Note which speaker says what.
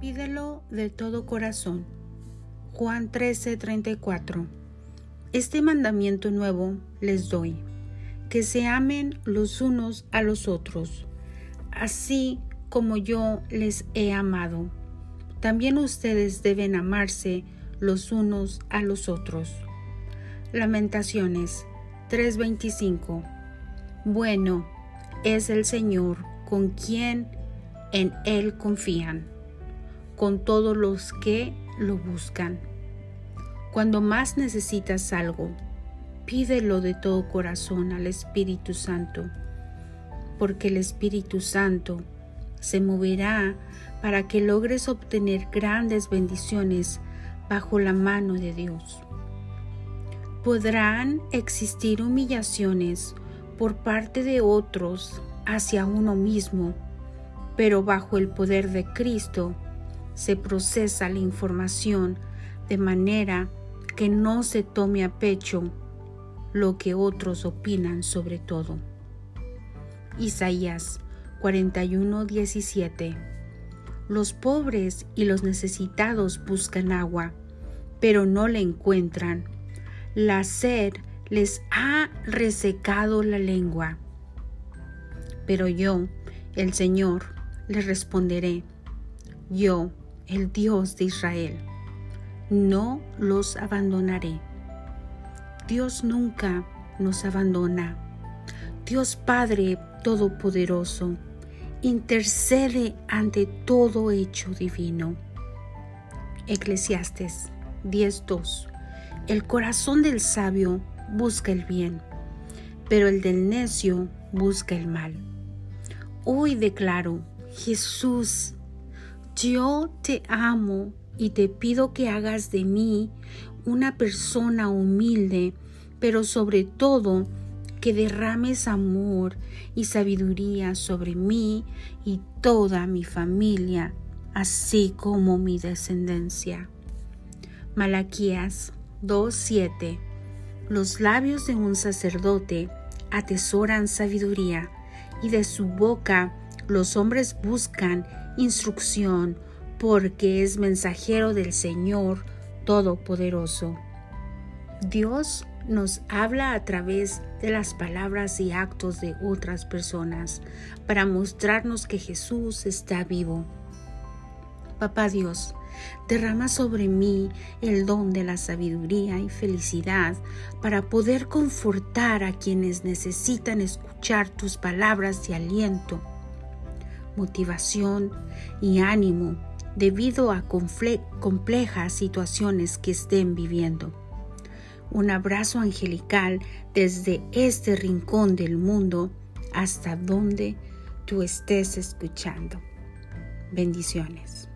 Speaker 1: Pídelo de todo corazón. Juan 13:34 Este mandamiento nuevo les doy, que se amen los unos a los otros, así como yo les he amado. También ustedes deben amarse los unos a los otros. Lamentaciones 3:25 Bueno es el Señor con quien en Él confían, con todos los que lo buscan. Cuando más necesitas algo, pídelo de todo corazón al Espíritu Santo, porque el Espíritu Santo se moverá para que logres obtener grandes bendiciones bajo la mano de Dios. Podrán existir humillaciones por parte de otros hacia uno mismo, pero bajo el poder de Cristo se procesa la información de manera que no se tome a pecho lo que otros opinan sobre todo. Isaías 41:17 Los pobres y los necesitados buscan agua, pero no la encuentran. La sed les ha resecado la lengua. Pero yo, el Señor, les responderé, yo, el Dios de Israel, no los abandonaré. Dios nunca nos abandona. Dios Padre Todopoderoso intercede ante todo hecho divino. Eclesiastes 10.2 El corazón del sabio busca el bien, pero el del necio busca el mal. Hoy declaro, Jesús, yo te amo y te pido que hagas de mí una persona humilde, pero sobre todo que derrames amor y sabiduría sobre mí y toda mi familia, así como mi descendencia. Malaquías 2:7 Los labios de un sacerdote atesoran sabiduría y de su boca los hombres buscan instrucción porque es mensajero del Señor Todopoderoso. Dios nos habla a través de las palabras y actos de otras personas para mostrarnos que Jesús está vivo. Papá Dios, derrama sobre mí el don de la sabiduría y felicidad para poder confortar a quienes necesitan escuchar tus palabras de aliento, motivación y ánimo debido a complejas situaciones que estén viviendo. Un abrazo angelical desde este rincón del mundo hasta donde tú estés escuchando. Bendiciones.